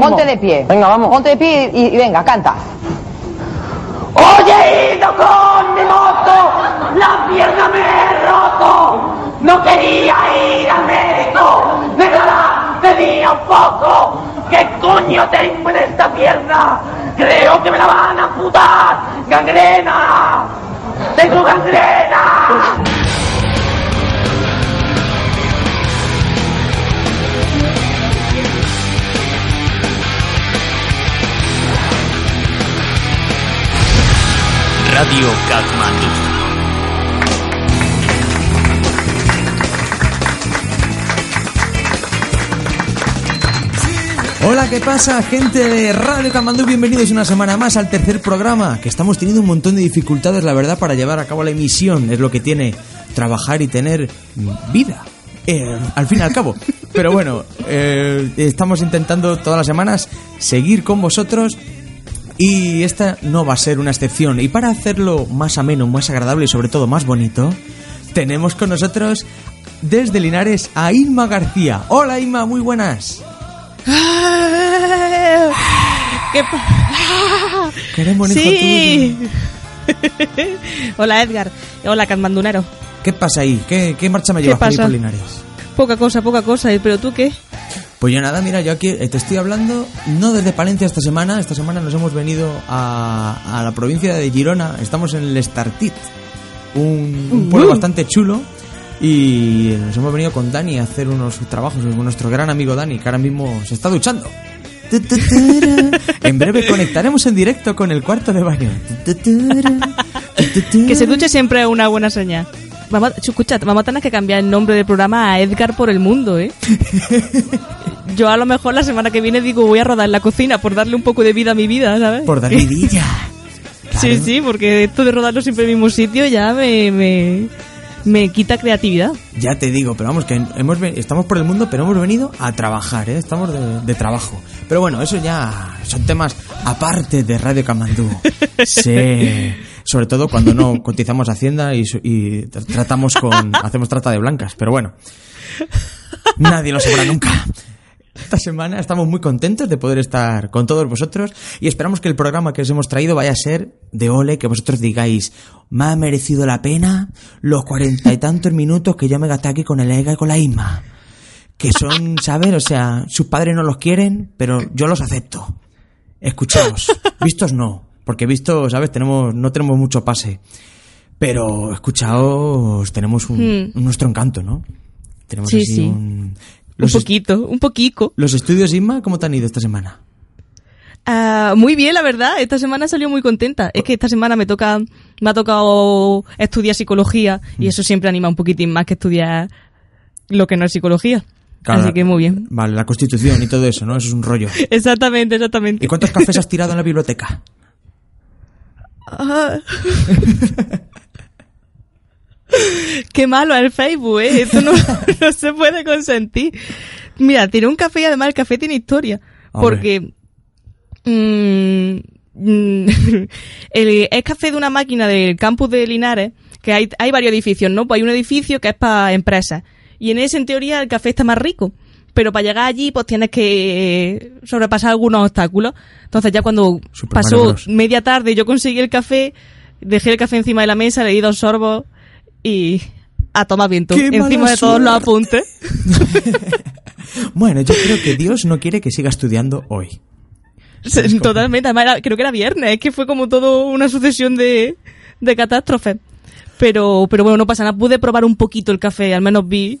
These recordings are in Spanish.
Ponte de pie. Venga, vamos. Ponte de pie y, y venga, canta. Hoy he ido con mi moto, la pierna me he roto. No quería ir al médico, de nada tenía un poco. ¿Qué coño tengo en esta pierna? Creo que me la van a amputar. ¡Gangrena! ¡Tengo gangrena! Radio Katmandú. Hola, ¿qué pasa, gente de Radio Camandú? Bienvenidos una semana más al tercer programa, que estamos teniendo un montón de dificultades, la verdad, para llevar a cabo la emisión. Es lo que tiene trabajar y tener vida, eh, al fin y al cabo. Pero bueno, eh, estamos intentando todas las semanas seguir con vosotros y esta no va a ser una excepción. Y para hacerlo más ameno, más agradable y sobre todo más bonito, tenemos con nosotros desde Linares a Inma García. Hola Inma, muy buenas. ¿Qué hijo Sí. Hola Edgar. Hola Katmandunero. tuyo. ¿Qué pasa ahí? ¿Qué, qué marcha me ¿Qué llevas por Linares? Poca cosa, poca cosa. ¿eh? ¿Pero tú qué? Pues yo nada, mira, yo aquí eh, te estoy hablando no desde Palencia esta semana, esta semana nos hemos venido a, a la provincia de Girona, estamos en el Estartit, un, un pueblo Uh. bastante chulo y nos hemos venido con Dani a hacer unos trabajos con nuestro gran amigo Dani, que ahora mismo se está duchando. En breve conectaremos en directo con el cuarto de baño. Que se duche siempre es una buena señal. Vamos, a- escucha, vamos a tener que cambiar el nombre del programa a Edgar por el mundo, ¿eh? Yo a lo mejor la semana que viene digo voy a rodar en la cocina por darle un poco de vida a mi vida, ¿sabes? Por dar vidilla. Sí, Claro. sí, porque esto de rodarlo siempre en el mismo sitio ya me, me, me quita creatividad. Ya te digo, pero vamos, que hemos, estamos por el mundo, pero hemos venido a trabajar, ¿eh? Estamos de, de trabajo. Pero bueno, eso ya son temas aparte de Radio Camandú. Sí. Sobre todo cuando no cotizamos Hacienda y, y tr- tratamos con... hacemos trata de blancas. Pero bueno, nadie lo sabrá nunca. Esta semana estamos muy contentos de poder estar con todos vosotros y esperamos que el programa que os hemos traído vaya a ser de ole, que vosotros digáis, me ha merecido la pena los cuarenta y tantos minutos que yo me gasté aquí con el Ega y con la Isma. Que son, ¿sabes? O sea, sus padres no los quieren, pero yo los acepto. Escuchaos. Vistos no, porque vistos, ¿sabes? Tenemos, no tenemos mucho pase. Pero escuchaos, tenemos un, Hmm. nuestro encanto, ¿no? Tenemos Sí, así sí. un... Un Los poquito, un poquito. ¿Los estudios Isma cómo te han ido esta semana? Ah, muy bien, la verdad. Esta semana salió muy contenta. Es que esta semana me toca, me ha tocado estudiar psicología y eso siempre anima un poquitín más que estudiar lo que no es psicología. Claro, Así que muy bien. Vale, la constitución y todo eso, ¿no? Eso es un rollo. Exactamente, exactamente. ¿Y cuántos cafés has tirado en la biblioteca? Ah. Qué malo es el Facebook, ¿eh? Esto no, no se puede consentir. Mira, tiene un café y además el café tiene historia. Hombre. Porque... mm, mm, el, es café de una máquina del campus de Linares, que hay, hay varios edificios, ¿no? Pues hay un edificio que es para empresas. Y en ese, en teoría, el café está más rico. Pero para llegar allí, pues tienes que sobrepasar algunos obstáculos. Entonces ya cuando pasó media tarde yo conseguí el café, dejé el café encima de la mesa, le di dos sorbos y a tomar viento. ¡Qué Encima de todos los apuntes. Bueno, yo creo que Dios no quiere que siga estudiando hoy. Totalmente. Además, era- creo que era viernes. Es que fue como todo una sucesión de, de catástrofes. Pero, pero bueno, no pasa nada. Pude probar un poquito el café. Al menos vi,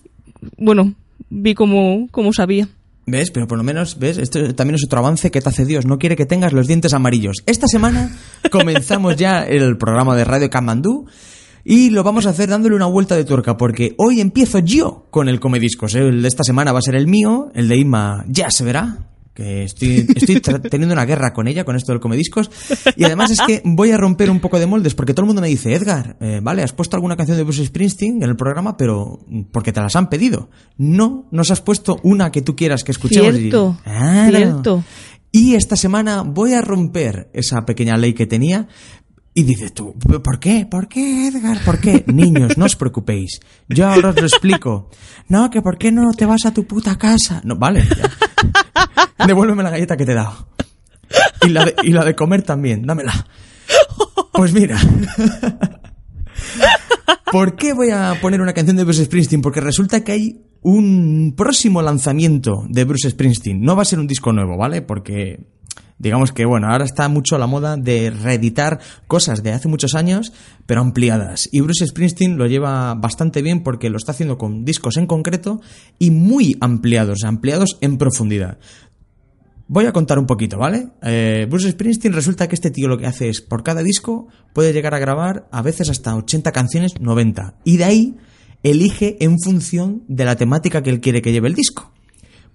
bueno, vi como, como sabía. ¿Ves? Pero por lo menos, ¿ves? Esto también es otro avance que te hace Dios. No quiere que tengas los dientes amarillos. Esta semana comenzamos ya el programa de Radio Kamandú y lo vamos a hacer dándole una vuelta de tuerca porque hoy empiezo yo con el Comediscos. El de esta semana va a ser el mío, el de Inma ya se verá. Que estoy, teniendo una guerra con ella, con esto del Comediscos. Y además es que voy a romper un poco de moldes porque todo el mundo me dice, Edgar, eh, vale, has puesto alguna canción de Bruce Springsteen en el programa, pero mm, porque te las han pedido. No, nos has puesto una que tú quieras que escuchemos. Y- Cierto, Claro. cierto. Y esta semana voy a romper esa pequeña ley que tenía. Y dices tú, ¿por qué? ¿Por qué, Edgar? ¿Por qué? Niños, no os preocupéis. Yo ahora os lo explico. No, que ¿por qué no te vas a tu puta casa? No, vale. devuélveme la galleta que te he dado. Y la de comer también, dámela. Pues mira. ¿Por qué voy a poner una canción de Bruce Springsteen? Porque resulta que hay un próximo lanzamiento de Bruce Springsteen. No va a ser un disco nuevo, ¿vale? Porque digamos que bueno, ahora está mucho la moda de reeditar cosas de hace muchos años, pero ampliadas. Y Bruce Springsteen lo lleva bastante bien porque lo está haciendo con discos en concreto y muy ampliados, ampliados en profundidad. Voy a contar un poquito, ¿vale? Eh, Bruce Springsteen resulta que este tío lo que hace es, por cada disco, puede llegar a grabar a veces hasta 80 canciones, 90. Y de ahí elige en función de la temática que él quiere que lleve el disco.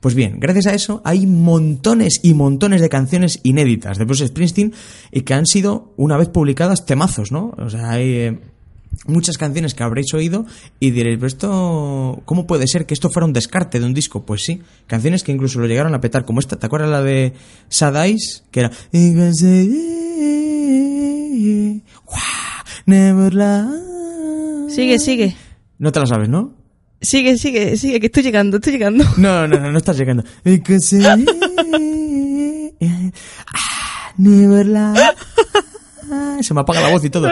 Pues bien, gracias a eso hay montones y montones de canciones inéditas de Bruce Springsteen y que han sido, una vez publicadas, temazos, ¿no? O sea, hay eh, muchas canciones que habréis oído y diréis, pero esto, ¿cómo puede ser que esto fuera un descarte de un disco? Pues sí, canciones que incluso lo llegaron a petar, como esta, ¿te acuerdas la de Sad Eyes? Que era... Sigue, sigue. No te la sabes, ¿no? Sigue, sigue, sigue, que estoy llegando, estoy llegando. No, no, no, no estás llegando. Ah, lie. Se me apaga la voz y todo.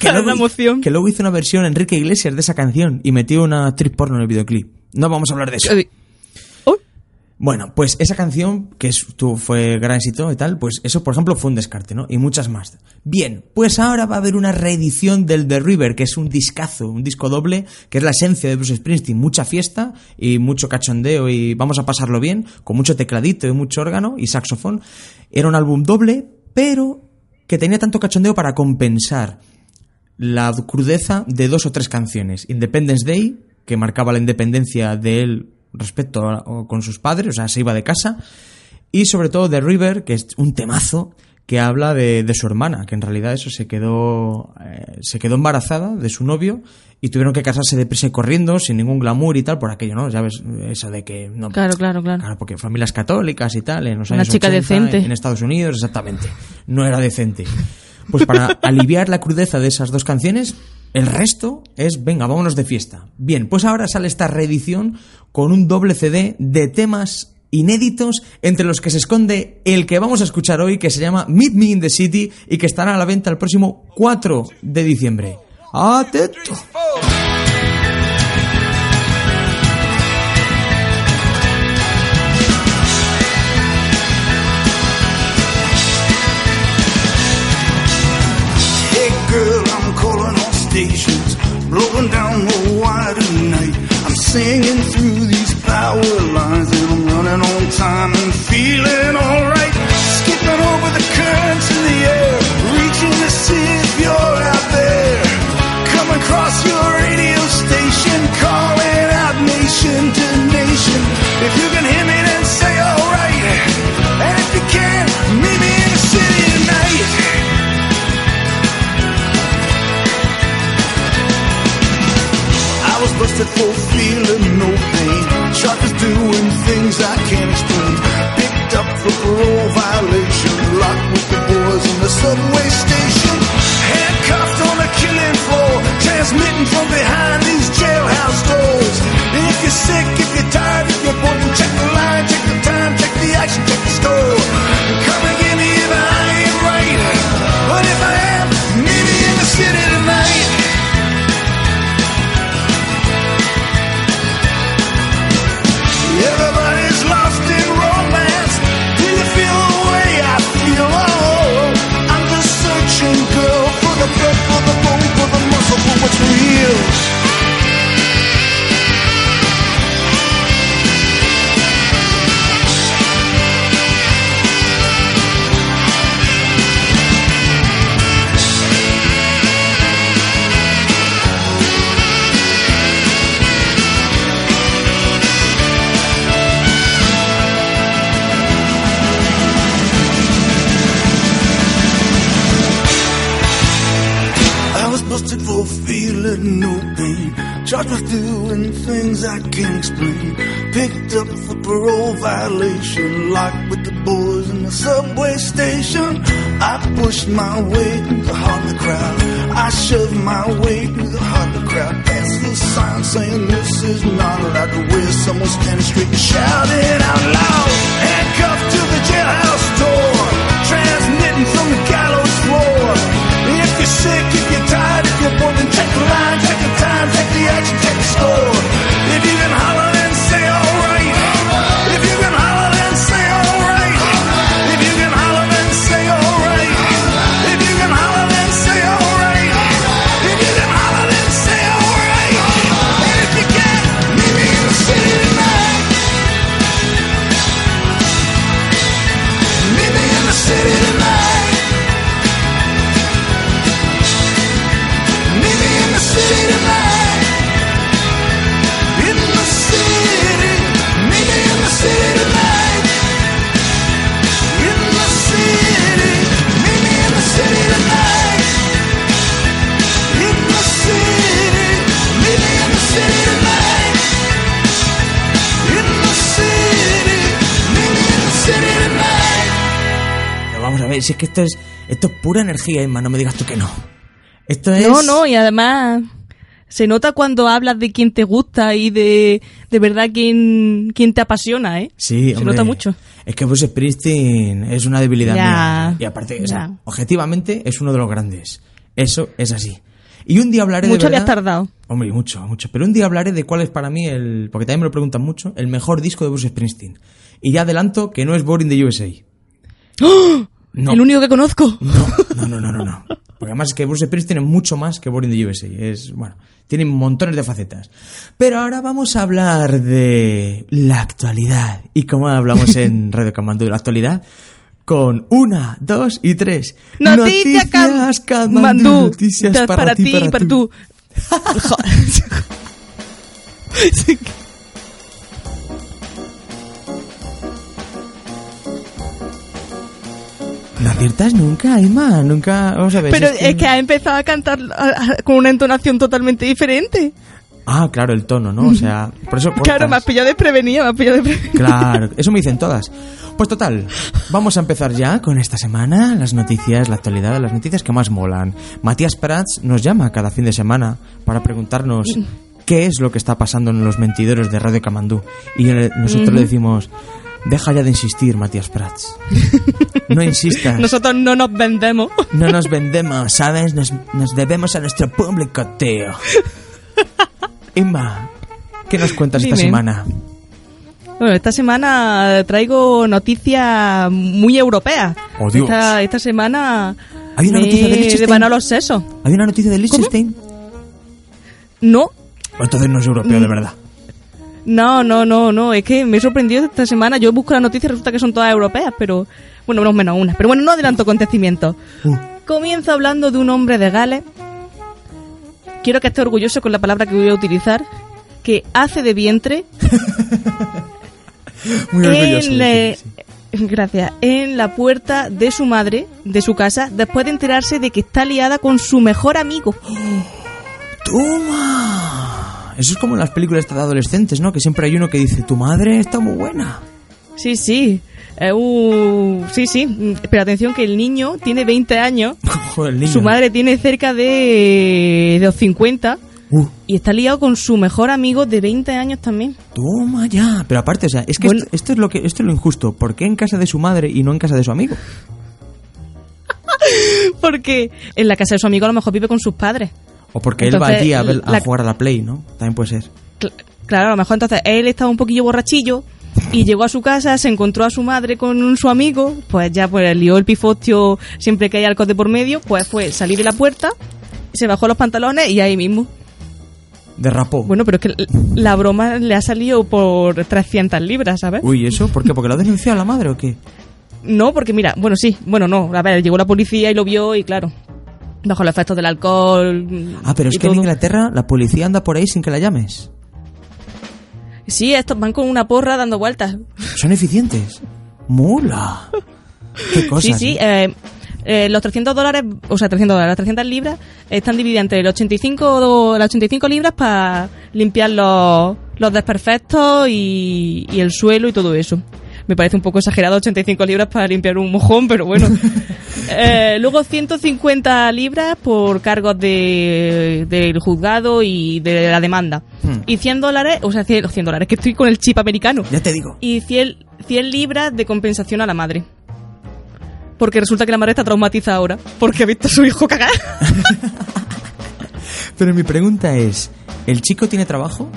Que La emoción. que luego hizo una versión Enrique Iglesias de esa canción y metió una actriz porno en el videoclip. No vamos a hablar de eso. Bueno, pues esa canción, que es- fue gran éxito y tal, pues eso, por ejemplo, fue un descarte, ¿no? Y muchas más. Bien, pues ahora va a haber una reedición del The River, que es un discazo, un disco doble, que es la esencia de Bruce Springsteen. Mucha fiesta y mucho cachondeo y vamos a pasarlo bien, con mucho tecladito y mucho órgano y saxofón. Era un álbum doble, pero que tenía tanto cachondeo para compensar la crudeza de dos o tres canciones. Independence Day, que marcaba la independencia de él respecto a, con sus padres, o sea, se iba de casa. Y sobre todo The River, que es un temazo que habla de, de su hermana, que en realidad eso se quedó, eh, se quedó embarazada de su novio y tuvieron que casarse deprisa y corriendo, sin ningún glamour y tal, por aquello, ¿no? Ya ves, eso de que... No, Claro, claro, claro. Claro, porque familias católicas y tal, en los Una años chica 80, decente. En Estados Unidos, exactamente. No era decente. Pues para aliviar la crudeza de esas dos canciones, el resto es, venga, vámonos de fiesta. Bien, pues ahora sale esta reedición con un doble CD de temas inéditos entre los que se esconde el que vamos a escuchar hoy que se llama Meet Me in the City y que estará a la venta el próximo 4 de diciembre. ¡Atento! Stations, blowing down the wire tonight. I'm singing through these power lines and I'm running on time and feeling alright. Skipping over the currents in the air, reaching to see if you're Picked up for parole violation. Locked with the boys in the subway station. I pushed my way through the heart of the crowd. I shoved my way through the heart of the crowd. Past the sign saying this is not allowed to wear. Someone standing straight and shouting out loud. Handcuffed to the jailhouse door, transmitting from the gallows floor. If you're sick, if you're tired, if you're bored, then check the line, check the time, check the action, check the score. Si es que esto es, esto es pura energía, Emma, no me digas tú que no. Esto es... No, no, y además se nota cuando hablas de quién te gusta y de, de verdad quién, quién te apasiona, ¿eh? Sí, se nota mucho. Es que Bruce Springsteen es una debilidad Ya, mía. Y aparte, o sea, objetivamente es uno de los grandes. Eso es así. Y un día hablaré Mucho de verdad... habías tardado. Hombre, mucho, mucho. Pero un día hablaré de cuál es para mí el... Porque también me lo preguntan mucho. El mejor disco de Bruce Springsteen. Y ya adelanto que no es Born in the USA. No. El único que conozco. No, no, no, no, no. Porque además es que Bruce Springsteen es mucho más que Born in the USA. Es, bueno, tiene montones de facetas. Pero ahora vamos a hablar de la actualidad. Y como hablamos en Radio Camandú de la actualidad, con una, dos y tres. Noticias Noticias Cam- Camandú. Mandú. Noticias Ta- para, ti, para, para tú. tú. No aciertas nunca, Emma. Nunca. Vamos a ver. Pero es que ha empezado a cantar con una entonación totalmente diferente. Ah, claro, el tono, ¿no? O sea, por eso. Claro, me has pillado desprevenida, me has pillado desprevenida. Claro, eso me dicen todas. Pues total, vamos a empezar ya con esta semana, las noticias, la actualidad, las noticias que más molan. Matías Prats nos llama cada fin de semana para preguntarnos qué es lo que está pasando en los mentidores de Radio Camandú. Y nosotros le decimos, deja ya de insistir, Matías Prats. No insistas. Nosotros no nos vendemos. No nos vendemos, ¿sabes? Nos, nos debemos a nuestro público, tío. Inma, ¿qué nos cuentas esta semana? Bueno, esta semana traigo noticias muy europeas. Oh, Dios. Esta, esta semana Hay una noticia de Liechtenstein. los sesos. ¿Hay una noticia de Liechtenstein? No, entonces no es europeo, de verdad. No, no, no, no. Es que me he sorprendido esta semana. Yo busco las noticias y resulta que son todas europeas, pero bueno, menos menos una. Pero bueno, no adelanto acontecimientos. Uh, Comienzo hablando de un hombre de Gales. Quiero que esté orgulloso con la palabra que voy a utilizar. Que hace de vientre muy orgulloso. en, de la- ti, sí. gracias, en la puerta de su madre, de su casa, después de enterarse de que está liada con su mejor amigo. ¡Toma! Eso es como en las películas de adolescentes, ¿no? Que siempre hay uno que dice, tu madre está muy buena. Sí, sí. Eh, uh, sí, sí. Pero atención que el niño tiene 20 años, Joder, el niño. su madre tiene cerca de, de los 50 Uh, y está liado con su mejor amigo de 20 años también. toma ya. Pero aparte, o sea, es que Bueno. esto, esto es lo que esto es lo injusto. ¿Por qué en casa de su madre y no en casa de su amigo? Porque en la casa de su amigo a lo mejor vive con sus padres. O porque él va allí a, ver- a jugar a la Play, ¿no? También puede ser. Cl- Claro, a lo mejor entonces él estaba un poquillo borrachillo y llegó a su casa, se encontró a su madre con su amigo, pues ya pues lió el pifostio siempre que hay alcohol de por medio, pues fue salir de la puerta, se bajó los pantalones y ahí mismo. Derrapó. Bueno, pero es que la broma le ha salido por 300 libras, ¿sabes? Uy, ¿eso? ¿Por qué? ¿Porque lo ha denunciado la madre o qué? No, porque mira, bueno, sí, bueno, no, a ver, llegó la policía y lo vio y claro, bajo los efectos del alcohol. Ah, pero es que en. Inglaterra la policía anda por ahí sin que la llames. Sí, estos van con una porra dando vueltas. Son eficientes. ¡Mula! ¡Qué cosas! Sí, sí. eh? eh, eh, los 300 dólares, o sea, 300 dólares, las 300 libras están divididas entre los 85, las 85 libras para limpiar los, los desperfectos y, y el suelo y todo eso. Me parece un poco exagerado 85 libras para limpiar un mojón, pero bueno. Eh, luego 150 libras por cargos de, del juzgado y de la demanda. Hmm. Y 100 dólares, o sea, 100, 100 dólares, que estoy con el chip americano. Ya te digo. Y 100, 100 libras de compensación a la madre. Porque resulta que la madre está traumatizada ahora, porque ha visto a su hijo cagar. Pero mi pregunta es, ¿el chico tiene trabajo?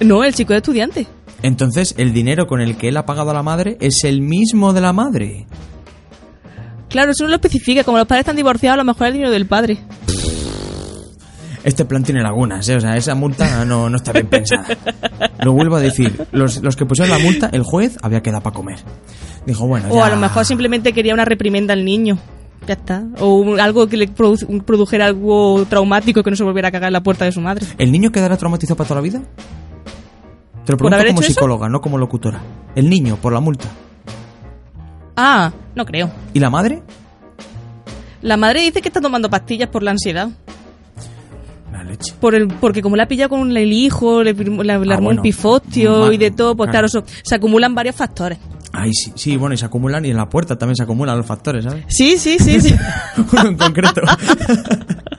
No, el chico es estudiante. Entonces, el dinero con el que él ha pagado a la madre es el mismo de la madre. Claro, eso no lo especifica. Como los padres están divorciados, a lo mejor es el dinero del padre. Este plan tiene lagunas, ¿eh? O sea, esa multa no, no está bien pensada. Lo vuelvo a decir. Los, los que pusieron la multa, el juez había quedado para comer. Dijo, bueno, O ya- a lo mejor simplemente quería una reprimenda al niño. Ya está. O un- algo que le produ- produjera algo traumático que no se volviera a cagar en la puerta de su madre. ¿El niño quedará traumatizado para toda la vida? Te lo ¿Por pregunto como eso? psicóloga, no como locutora. El niño, por la multa. Ah, no creo. ¿Y la madre? La madre dice que está tomando pastillas por la ansiedad. La leche. Por el, porque como la ha pillado con el hijo, le, le- le armó Ah, bueno. un pifostio y de todo, pues claro. claro, eso- se acumulan varios factores. Ay, sí, sí, bueno, y se acumulan y en la puerta también se acumulan los factores, ¿sabes? Sí, sí, sí, sí. Uno en concreto.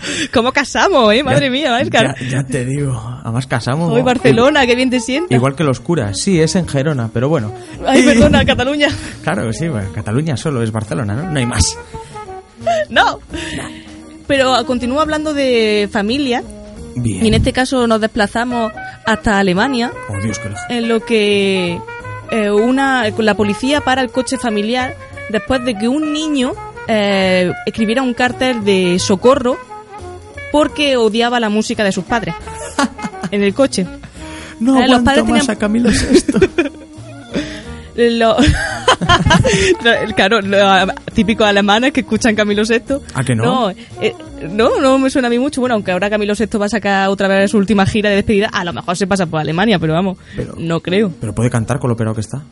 ¿Cómo casamos, eh? Madre Ya- mía. Ya, ya te digo. Además casamos. Hoy Barcelona, qué bien te sientes. Igual que los curas. Sí, es en Gerona, pero bueno. Ay, perdona, Cataluña. Claro, sí, bueno, Cataluña solo es Barcelona, ¿no? No hay más. No. Pero continúo hablando de familia. Bien. Y en este caso nos desplazamos hasta Alemania, Oh, Dios, qué lejos. en lo que eh, una la policía para el coche familiar después de que un niño eh, escribiera un cartel de socorro porque odiaba la música de sus padres en el coche. No Eh, los padres más tenían- a Camilo VI. Lo- claro, lo- típicos alemanes que escuchan Camilo VI. ¿A que no? No, eh, no, no me suena a mí mucho. Bueno, aunque ahora Camilo VI va a sacar otra vez su última gira de despedida, a lo mejor se pasa por Alemania, pero vamos, Pero- no creo. Pero puede cantar con lo operado que está.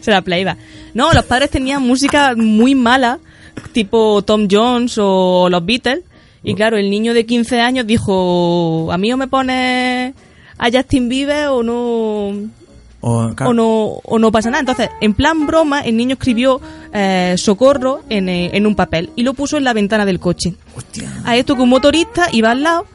Será playback. No, los padres tenían música muy mala, tipo Tom Jones o los Beatles. Y claro, el niño de 15 años dijo, a mí o me pone a Justin Bieber o no O, o no o no pasa nada. Entonces, en plan broma, el niño escribió eh, socorro en, eh, en un papel y lo puso en la ventana del coche. Hostia. A esto que un motorista iba al lado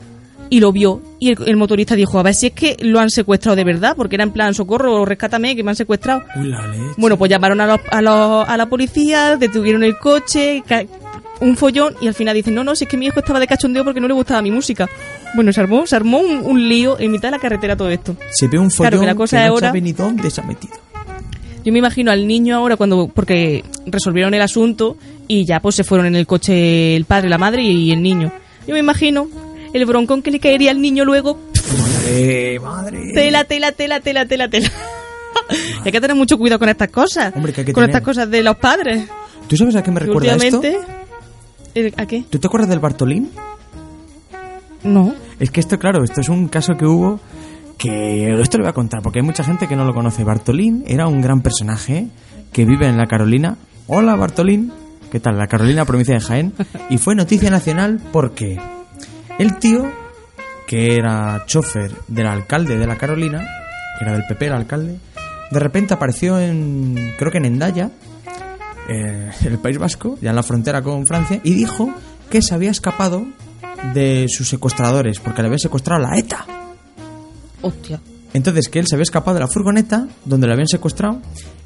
y lo vio. Y el, el motorista dijo, a ver si es que lo han secuestrado de verdad, porque era en plan socorro, rescátame, que me han secuestrado. Uy, la leche. Bueno, pues llamaron a, los- a, los- a la policía, detuvieron el coche, un follón, y al final dicen, no, no, si es que mi hijo estaba de cachondeo porque no le gustaba mi música. Bueno, se armó, se armó un, un lío en mitad de la carretera todo esto. Se ve un follón Claro, que la cosa que no ahora- sabe ni dónde se ha metido. Yo me imagino al niño ahora cuando, porque resolvieron el asunto y ya pues se fueron en el coche el padre, la madre y el niño. Yo me imagino el broncón que le caería al niño luego. Madre, madre. Tela, tela, tela, tela, tela, tela. hay que tener mucho cuidado con estas cosas. Hombre, que hay que con tener. estas cosas de los padres. ¿Tú sabes a qué me recuerda esto? últimamente... ¿El- ¿A qué? ¿Tú te acuerdas del Bartolín? No. Es que esto, claro, esto es un caso que hubo que esto lo voy a contar porque hay mucha gente que no lo conoce. Bartolín era un gran personaje que vive en la Carolina. Hola Bartolín, ¿qué tal? La Carolina, provincia de Jaén. Y fue noticia nacional porque el tío, que era chofer del alcalde de la Carolina, que era del PP el alcalde, de repente apareció en, creo que en Endaya, eh, en el País Vasco, ya en la frontera con Francia, y dijo que se había escapado de sus secuestradores, porque le había secuestrado la ETA. Hostia. Entonces que él se había escapado de la furgoneta donde le habían secuestrado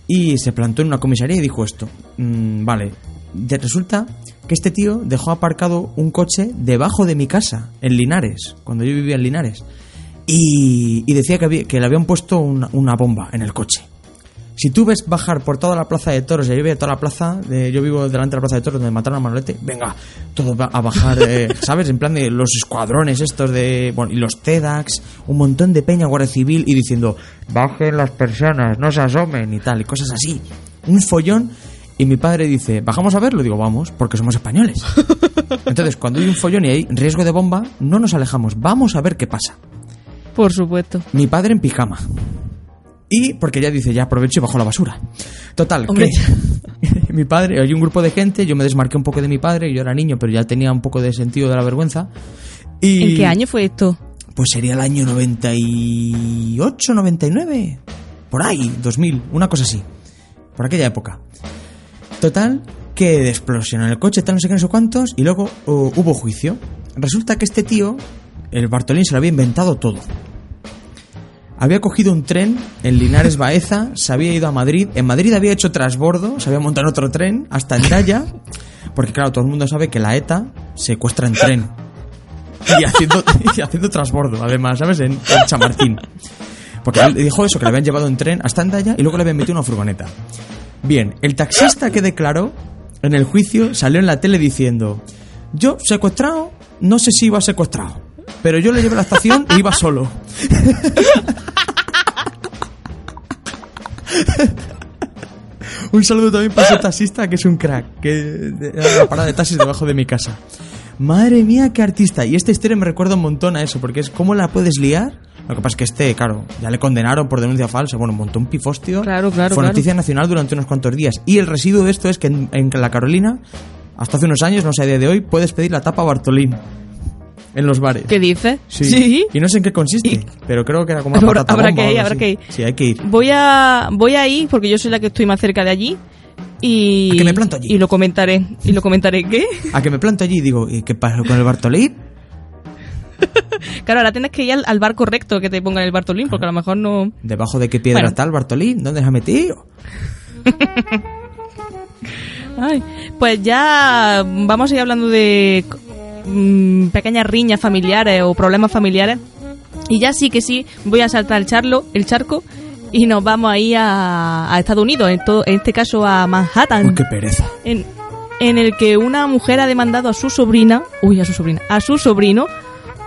y se plantó en una comisaría y dijo esto. "Mm, vale, Ya resulta que este tío dejó aparcado un coche debajo de mi casa, en Linares, cuando yo vivía en Linares. Y, y decía que, había- que le habían puesto una, una bomba en el coche. Si tú ves bajar por toda la plaza de toros, y yo veía toda la plaza, de- yo vivo delante de la plaza de toros donde mataron a Manolete, venga, todo va a bajar, eh, ¿sabes? En plan de los escuadrones estos de, bueno, y los TEDx, un montón de peña, guardia civil, y diciendo, bajen las personas, no se asomen y tal, y cosas así. Un follón, y mi padre dice, ¿bajamos a verlo? Digo, vamos, porque somos españoles. Entonces, cuando hay un follón y hay riesgo de bomba, no nos alejamos, vamos a ver qué pasa. Por supuesto. Mi padre en pijama. Y porque ya dice, ya aprovecho y bajo la basura. Total, Hombre. que mi padre, hay un grupo de gente, yo me desmarqué un poco de mi padre, yo era niño, pero ya tenía un poco de sentido de la vergüenza. Y ¿En qué año fue esto? Pues sería el año 98, 99. Por ahí, 2000, una cosa así. Por aquella época. Total, que explosionó el coche, tal no sé qué, no sé cuántos, y luego uh, hubo juicio. Resulta que este tío, el Bartolín, se lo había inventado todo. Había cogido un tren en Linares Baeza, se había ido a Madrid. En Madrid había hecho trasbordo, se había montado en otro tren hasta Endaya. Porque, claro, todo el mundo sabe que la ETA secuestra en tren. Y haciendo, y trasbordo, además, ¿sabes? En, en Chamartín. Porque él dijo eso, que le habían llevado en tren hasta Endaya y luego le habían metido una furgoneta. Bien, el taxista que declaró en el juicio salió en la tele diciendo: Yo, secuestrado, no sé si iba secuestrado, pero yo le llevé a la estación e iba solo. Un saludo también para ese taxista que es un crack, que era la parada de taxis debajo de mi casa. Madre mía, qué artista. Y esta historia me recuerda un montón a eso, porque es cómo la puedes liar. Lo que pasa es que este, claro, ya le condenaron por denuncia falsa. Bueno, montó un pifostio. Claro, claro, Fue claro. noticia nacional durante unos cuantos días. Y el residuo de esto es que en, en la Carolina, hasta hace unos años, no sé a día de hoy, puedes pedir la tapa Bartolín en los bares. ¿Qué dices? Sí. Y no sé en qué consiste, pero creo que era como una Habrá- patata habrá bomba que ir, habrá que ir. Sí, hay que ir. Voy a, voy a ir porque yo soy la que estoy más cerca de allí. Y, ¿A que me planto allí? Y lo comentaré. ¿Y lo comentaré qué? A que me planto allí y digo, ¿y qué pasa con el Bartolín? Claro, ahora tienes que ir al, al bar correcto que te pongan el Bartolín, porque a lo mejor no. ¿Debajo de qué piedra Bueno. está el Bartolín? ¿Dónde se ha metido? Ay, pues ya vamos a ir hablando de mm, pequeñas riñas familiares o problemas familiares. Y ya sí que sí, voy a saltar el charlo, el charco, y nos vamos ahí a, a Estados Unidos, en, todo, en este caso a Manhattan. Uy, qué pereza. en, en el que una mujer ha demandado a su sobrina, uy, a su sobrina, a su sobrino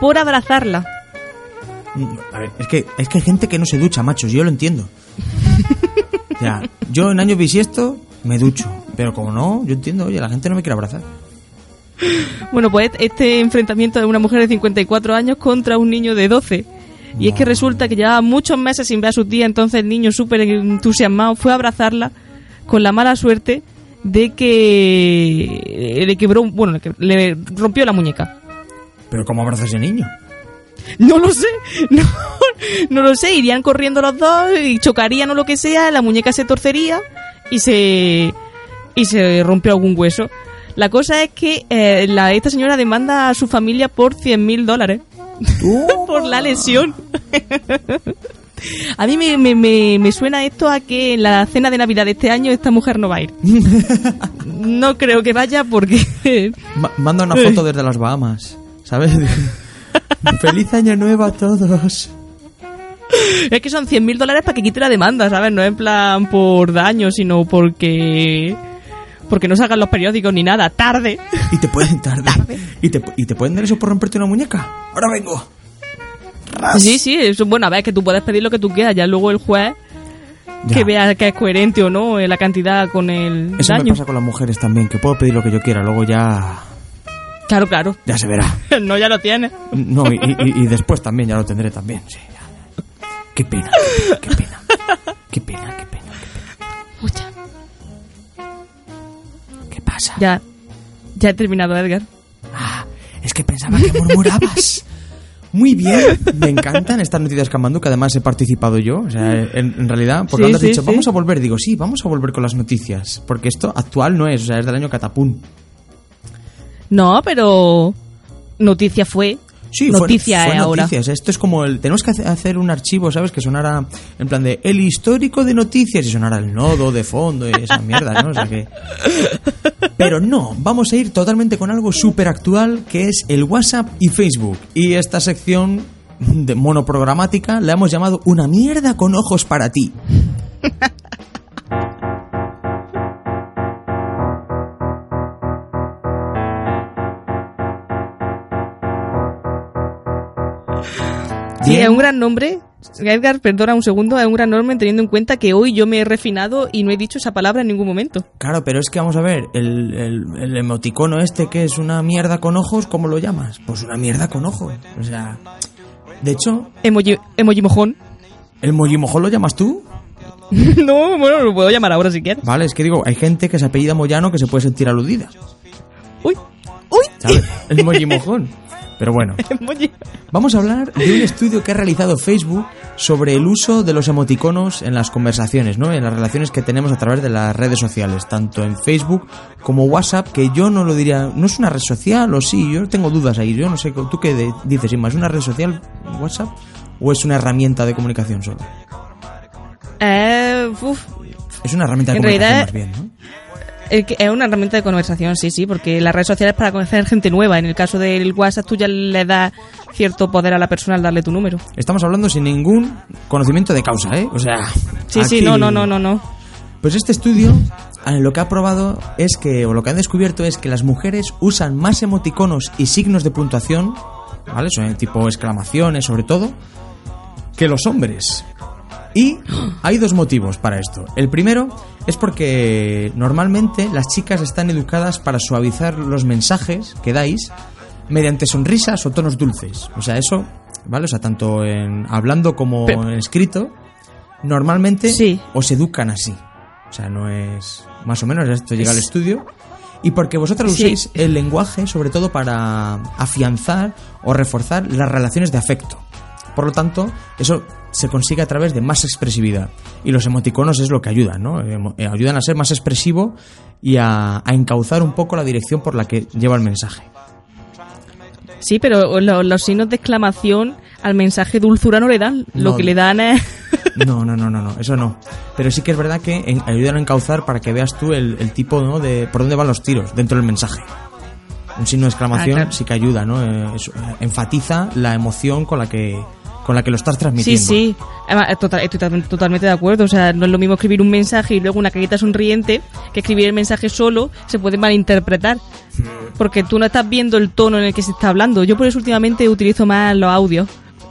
por abrazarla. Mm, A ver, es que, es que hay gente que no se ducha, machos, yo lo entiendo. O sea, yo en año bisiesto me ducho, pero como no, yo entiendo, oye, la gente no me quiere abrazar. Bueno, pues este enfrentamiento de una mujer de 54 años contra un niño de 12. Y es que resulta que llevaba muchos meses sin ver a su tía, entonces el niño súper entusiasmado fue a abrazarla con la mala suerte de que le quebró, bueno, le rompió la muñeca. Pero ¿cómo abraza ese niño? No lo sé, no, no lo sé, irían corriendo los dos y chocarían o lo que sea, la muñeca se torcería y se y se rompió algún hueso. La cosa es que eh, la, esta señora demanda a su familia por 100 mil dólares por la lesión. A mí me, me, me, me suena esto a que en la cena de Navidad de este año esta mujer no va a ir. No creo que vaya porque... Ma- manda una foto desde las Bahamas, ¿sabes? Feliz año nuevo a todos. Es que son 100 mil dólares para que quite la demanda, ¿sabes? No en plan por daño, sino porque... Porque no salgan los periódicos ni nada. Tarde. Y te pueden tarde. ¿Y te, y te pueden dar eso por romperte una muñeca. Ahora vengo. Ras. Sí, sí. Eso, bueno, a ver, que tú puedes pedir lo que tú quieras. Ya luego el juez Ya. que vea que es coherente o no eh, la cantidad con el Eso me daño. pasa con las mujeres también, que puedo pedir lo que yo quiera, luego ya. Claro, claro. Ya se verá. no, ya lo tienes. No, y, y- y después también, ya lo tendré también, sí. ya. Qué pena, qué pena. Qué pena, qué pena. Pasa? Ya. Ya he terminado, Edgar. Ah, es que pensaba que murmurabas. Muy bien, me encantan estas noticias Camandú, que además he participado yo. O sea, en, en realidad, porque Sí, dicho, sí. vamos a volver, digo, sí, vamos a volver con las noticias. Porque esto actual no es, o sea, es del año Catapún. No, pero... Noticia fue. Sí, fue- noticia fue es ahora. noticias. Esto es como el. Tenemos que hace- hacer un archivo, ¿sabes? Que sonara en plan de el histórico de noticias y sonara el nodo de fondo y esa mierda, ¿no? O sea que. Pero no, vamos a ir totalmente con algo súper actual que es el WhatsApp y Facebook. Y esta sección de monoprogramática la hemos llamado Una mierda con ojos para ti. Sí, es un gran nombre. Edgar, perdona un segundo, es un gran nombre teniendo en cuenta que hoy yo me he refinado y no he dicho esa palabra en ningún momento. Claro, pero es que vamos a ver, el, el, el emoticono este que es una mierda con ojos, ¿cómo lo llamas? Pues una mierda con ojos. O sea, de hecho, Emoji, emoji mojón. ¿el mojimojón lo llamas tú? no, bueno, lo puedo llamar ahora si quieres. Vale, es que digo, hay gente que se apellida Moyano que se puede sentir aludida. Uy, uy. ¿Sabes? El mojimojón. Pero bueno, vamos a hablar de un estudio que ha realizado Facebook sobre el uso de los emoticonos en las conversaciones, ¿no? En las relaciones que tenemos a través de las redes sociales, tanto en Facebook como WhatsApp, que yo no lo diría, no es una red social o sí, yo tengo dudas ahí, yo no sé, ¿tú qué dices, Inma? ¿Es una red social WhatsApp o es una herramienta de comunicación solo? Eh, uf, Es una herramienta de En comunicación realidad- más bien, ¿no? Es una herramienta de conversación, sí, sí, porque las redes sociales es para conocer gente nueva. En el caso del WhatsApp, tú ya le das cierto poder a la persona al darle tu número. Estamos hablando sin ningún conocimiento de causa, ¿eh? O sea... Sí, sí, no, no, no, no, no. Pues este estudio eh, lo que ha probado es que, o lo que han descubierto es que las mujeres usan más emoticonos y signos de puntuación, ¿vale? Son tipo exclamaciones sobre todo, que los hombres. Y hay dos motivos para esto. El primero es porque normalmente las chicas están educadas para suavizar los mensajes que dais mediante sonrisas o tonos dulces. O sea, eso, ¿vale? O sea, tanto en hablando como Pero- en escrito, normalmente Sí. os educan así. O sea, no es más o menos esto llega al estudio. Y porque vosotros Sí. uséis el lenguaje sobre todo para afianzar o reforzar las relaciones de afecto. Por lo tanto, eso se consigue a través de más expresividad. Y los emoticonos es lo que ayudan, ¿no? Eh, ayudan a ser más expresivo y a, a encauzar un poco la dirección por la que lleva el mensaje. Sí, pero lo- los signos de exclamación al mensaje dulzura no le dan. Lo que le dan es... No, no, no, no, no, eso no. Pero sí que es verdad que en- ayudan a encauzar para que veas tú el, el tipo, ¿no? De por dónde van los tiros dentro del mensaje. Un signo de exclamación Ah, claro. sí que ayuda, ¿no? Eh, eso, eh, enfatiza la emoción con la que con la que lo estás Sí, transmitiendo. sí. Además, eh, total- estoy totalmente- totalmente de acuerdo. O sea, no es lo mismo escribir un mensaje y luego una carita sonriente que escribir el mensaje solo. Se puede malinterpretar. Porque tú no estás viendo el tono en el que se está hablando. Yo por eso últimamente utilizo más los audios.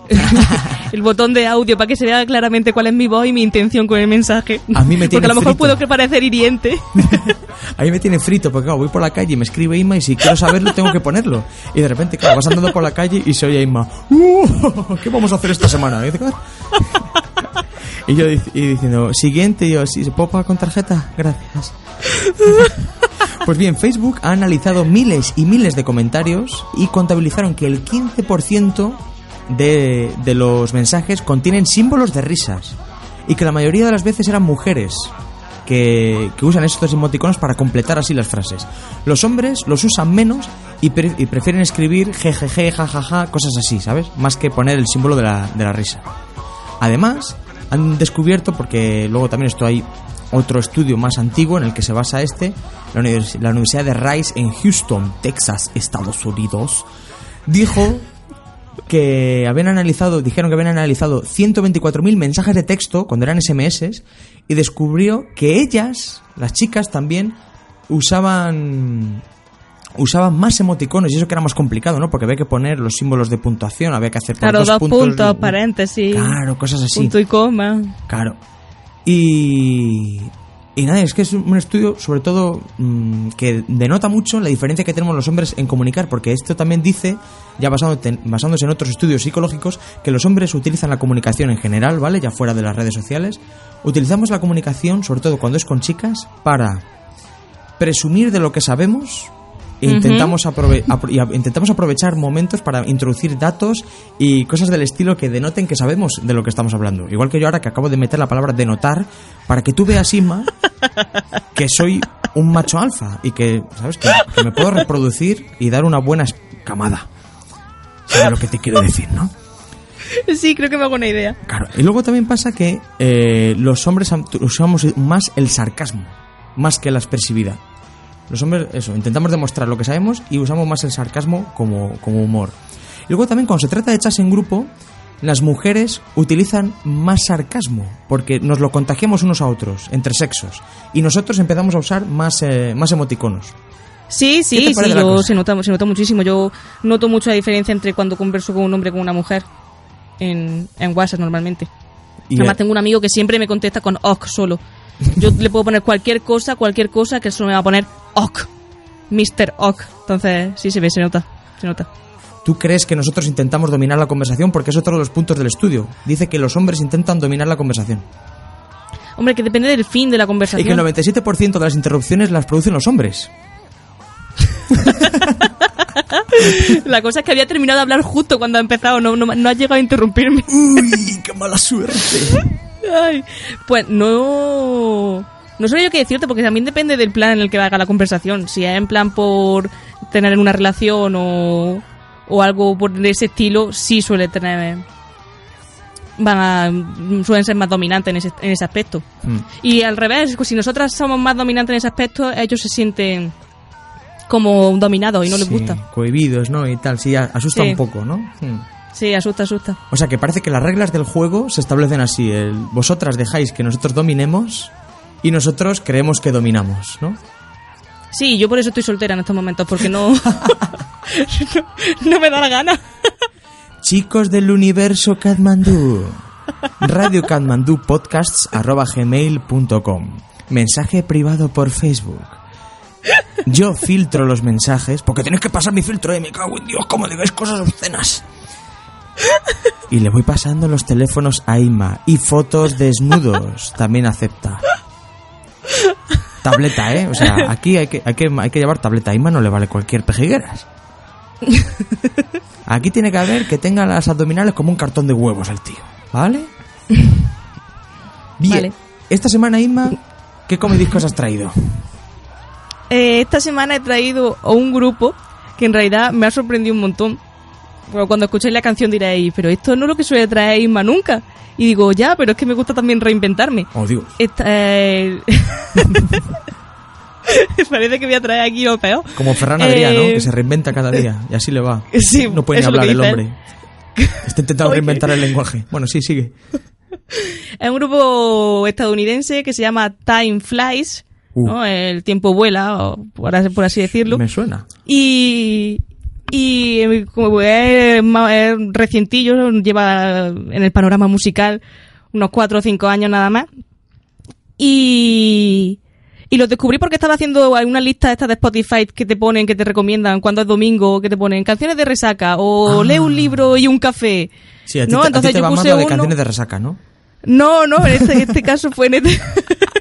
el botón de audio para que se vea claramente cuál es mi voz y mi intención con el mensaje. A mí me tiene Porque a lo mejor frito. puedo que parecer hiriente. Ahí me tiene frito, porque claro, voy por la calle y me escribe Inma y si quiero saberlo tengo que ponerlo. Y de repente, claro, vas andando por la calle y se oye a Inma, "Uh, ¿qué vamos a hacer esta semana? Y yo y diciendo, siguiente, y yo, ¿sí, ¿se puedo pagar con tarjeta? Gracias. Pues bien, Facebook ha analizado miles y miles de comentarios y contabilizaron que el 15% de, de los mensajes contienen símbolos de risas y que la mayoría de las veces eran mujeres que, que usan estos emoticonos para completar así las frases. Los hombres los usan menos y, pre- y prefieren escribir jejeje, jajaja, cosas así, ¿sabes? Más que poner el símbolo de la, de la risa. Además, han descubierto, porque luego también esto hay otro estudio más antiguo en el que se basa este, la Universidad de Rice en Houston, Texas, Estados Unidos, dijo que habían analizado, dijeron que habían analizado 124.000 mensajes de texto cuando eran SMS y descubrió que ellas, las chicas también, usaban usaban más emoticonos y eso que era más complicado, ¿no? Porque había que poner los símbolos de puntuación, había que hacer Claro, dos puntos, puntos, paréntesis. Claro, cosas así. Punto y coma. Claro. Y. Y nada, es que es un estudio, sobre todo, mm, que denota mucho la diferencia que tenemos los hombres en comunicar, porque esto también dice, ya basándose en otros estudios psicológicos, que los hombres utilizan la comunicación en general, ¿vale? Ya fuera de las redes sociales. Utilizamos la comunicación, sobre todo cuando es con chicas, para presumir de lo que sabemos e intentamos, aprove- apro- y a- intentamos aprovechar momentos para introducir datos y cosas del estilo que denoten que sabemos de lo que estamos hablando. Igual que yo ahora que acabo de meter la palabra denotar para que tú veas, Inma, que soy un macho alfa y que, ¿sabes? Que, que me puedo reproducir y dar una buena camada. ¿Sabes lo que te quiero decir, no? Sí, creo que me hago una idea. Claro. Y luego también pasa que eh, los hombres am- usamos más el sarcasmo, más que la expresividad. Los hombres, eso, intentamos demostrar lo que sabemos y usamos más el sarcasmo como, como humor. Y luego también cuando se trata de echarse en grupo, las mujeres utilizan más sarcasmo, porque nos lo contagiamos unos a otros, entre sexos. Y nosotros empezamos a usar más, eh, más emoticonos. Sí, ¿Qué sí, sí, yo, se, nota, se nota muchísimo. Yo noto mucho la diferencia entre cuando converso con un hombre y con una mujer en, en WhatsApp normalmente. Y, Además eh, tengo un amigo que siempre me contesta con ok solo. Yo le puedo poner cualquier cosa, cualquier cosa, que solo me va a poner ok. Mr. Ok. Entonces, sí se ve, se nota. Se nota. ¿Tú crees que nosotros intentamos dominar la conversación? Porque es otro de los puntos del estudio. Dice que los hombres intentan dominar la conversación. Hombre, que depende del fin de la Y conversación. que el 97% de las interrupciones las producen los hombres. La cosa es que había terminado de hablar justo cuando ha empezado, no, no, no has llegado a interrumpirme. Uy, qué mala suerte. Ay, pues no. No yo qué decirte, porque también depende del plan en el que haga la conversación. Si es en plan por tener una relación o, o algo por ese estilo, sí suele tener. Van a, suelen ser más dominantes en ese, en ese aspecto. Mm. Y al revés, pues si nosotras somos más dominantes en ese aspecto, ellos se sienten como dominados y no les gusta. Cohibidos, ¿no? Y tal, sí, asusta Sí. un poco, ¿no? Mm. Sí, asusta, asusta. O sea que parece que las reglas del juego se establecen así. El, vosotras dejáis que nosotros dominemos y nosotros creemos que dominamos, ¿no? Sí, yo por eso estoy soltera en estos momentos, porque no, no, no me da la gana. Chicos del universo Katmandú. Radio Katmandú Podcasts arroba gmail.com. Mensaje privado por Facebook. Yo filtro los mensajes porque tenéis que pasar mi filtro, eh, me cago en Dios, como digáis cosas obscenas. Y le voy pasando los teléfonos a Ima y fotos desnudos también acepta. Tableta, ¿eh? O sea, aquí hay que, hay que, hay que llevar tableta. A Ima no le vale cualquier pejigueras. Aquí tiene que haber que tenga las abdominales como un cartón de huevos el tío, ¿vale? Bien. Vale. Esta semana, Inma, ¿qué comediscos has traído? Eh, esta semana he traído a un grupo que en realidad me ha sorprendido un montón. Bueno, cuando escuchéis la canción diréis, pero esto no es lo que suele traer Isma nunca. Y digo, ya, pero es que me gusta también reinventarme. Oh, Dios. Esta, eh, Parece que voy a traer aquí lo peor. Como Ferran Adrià, ¿no? Eh, Que se reinventa cada día y así le va. Sí, no puede ni hablar el hombre. Está intentando reinventar el lenguaje. Bueno, sí, sigue. Es un grupo estadounidense que se llama Time Flies, Uh. ¿no? El tiempo vuela, o por así decirlo. Me suena. Y, y eh, como es, es recientillo, lleva en el panorama musical unos cuatro o cinco años nada más. Y, y los descubrí porque estaba haciendo una lista esta de Spotify que te ponen, que te recomiendan cuando es domingo, que te ponen canciones de resaca o Ah. lee un libro y un café. Sí, a ti, ¿No? te- a ti Entonces te yo va más puse lo de uno- canciones de resaca, ¿no? No, no, en este, en este caso fue en este...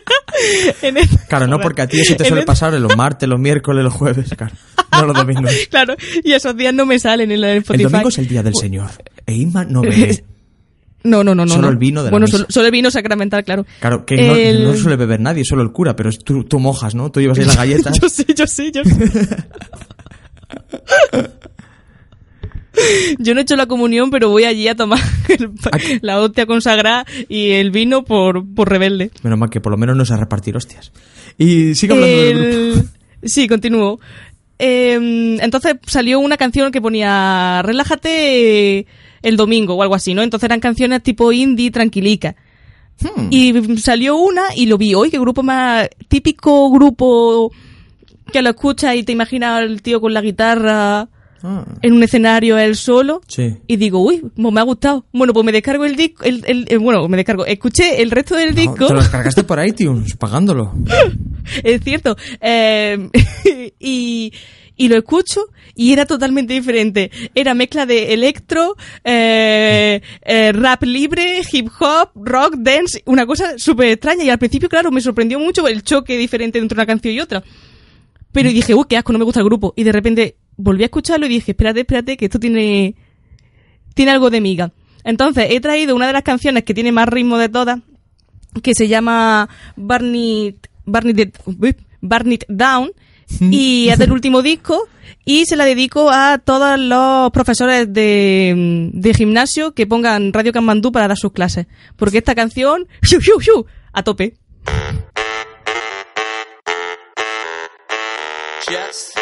este- Claro, no, porque a ti eso te suele este- pasar en los martes, los miércoles, los jueves, claro. No los domingos. Claro, y esos días no me salen en El Spotify. domingo es el día del Señor. E Inma no ve. No, no, no, no. Solo el vino de la Bueno, misa. solo, solo el vino sacramental, claro. Claro, que no, El- no suele beber nadie, solo el cura, pero tú, tú mojas, ¿no? Tú llevas ahí las galletas. yo sí, yo sí, yo sí. Yo no he hecho la comunión, pero voy allí a tomar el- la hostia consagrada y el vino por, por rebelde. Menos mal que por lo menos no se repartir hostias. Y sigue hablando del grupo. Sí, continúo. Eh, entonces salió una canción que ponía Relájate el domingo o algo así, ¿no? Entonces eran canciones tipo indie, tranquilica. Hmm. Y salió una y lo vi hoy, que grupo más típico grupo que lo escuchas y te imaginas al tío con la guitarra Ah, en un escenario él solo. sí. Y digo, uy, me ha gustado. Bueno, pues me descargo el disco, el, el- el- bueno, me descargo, escuché el resto del No, disco. te lo descargaste por iTunes, pagándolo. es cierto. Eh, y, y lo escucho y era totalmente diferente. Era mezcla de electro, eh, eh, rap libre, hip hop, rock, dance, una cosa súper extraña. Y al principio, claro, me sorprendió mucho el choque diferente entre una canción y otra. Pero dije, uy, qué asco, no me gusta el grupo. Y de repente volví a escucharlo y dije, espérate, espérate, que esto tiene, tiene algo de miga. Entonces, he traído una de las canciones que tiene más ritmo de todas, que se llama uy, Burn It Down, y es del último disco, y se la dedico a todos los profesores de, de gimnasio que pongan Radio Kamandú para dar sus clases. Porque esta canción, ¡shu, shu, shu! a tope. just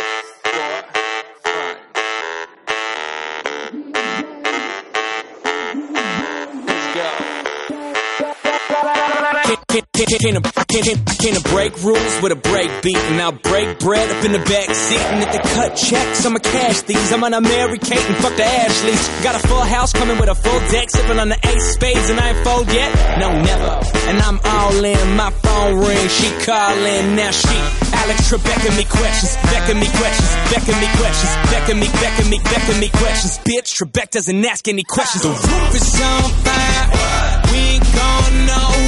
Can, can, can, I- can, can, can I break rules with a break beat? And I'll break bread up in the back seat. And if they cut checks I'ma cash these. I'm gonna Mary Kate and fuck the Ashleys. Got a full house coming with a full deck sipping on the ace spades and I ain't fold yet. No never. And I'm all in. My phone ring. She calling. Now she Alex Trebek me questions becking me questions becking me questions becking me becking me becking me questions. Bitch Trebek doesn't ask any questions. The roof is on fire. We ain't going nowhere